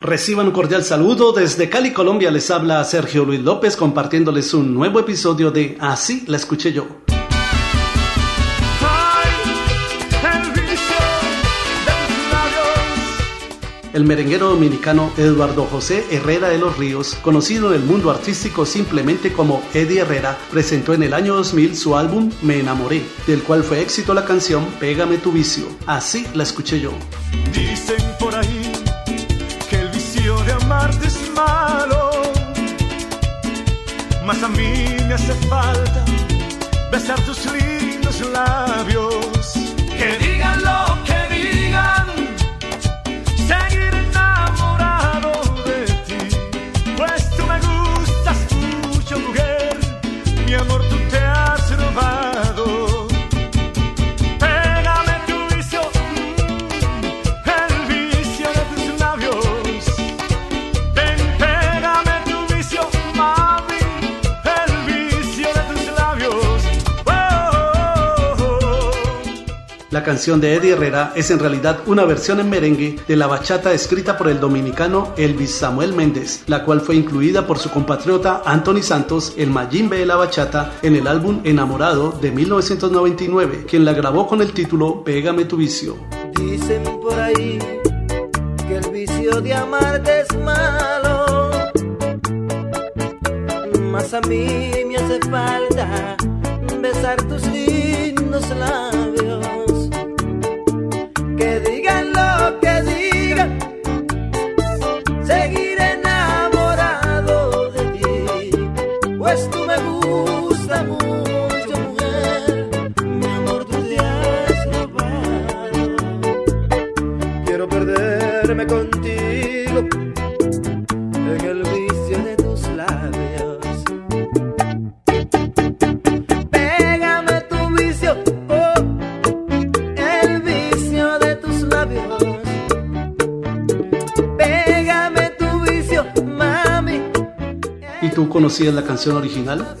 Reciban un cordial saludo desde Cali, Colombia. Les habla Sergio Luis López compartiéndoles un nuevo episodio de Así la escuché yo. El merenguero dominicano Eduardo José Herrera de los Ríos, conocido en el mundo artístico simplemente como Eddie Herrera, presentó en el año 2000 su álbum Me enamoré, del cual fue éxito la canción Pégame tu vicio. Así la escuché yo. A mí me hace falta besar tus lindos labios. Que digan La canción de Eddie Herrera es en realidad una versión en merengue de la bachata escrita por el dominicano Elvis Samuel Méndez, la cual fue incluida por su compatriota Anthony Santos, el Mayimbe de la bachata, en el álbum Enamorado de 1999, quien la grabó con el título Pégame tu vicio. Dicen por ahí que el vicio de amarte es malo, mas a mí me hace falta besar tus lindos contigo en el vicio de tus labios. Pégame tu vicio, oh, el vicio de tus labios. Pégame tu vicio, mami. ¿Y tú conocías la canción original?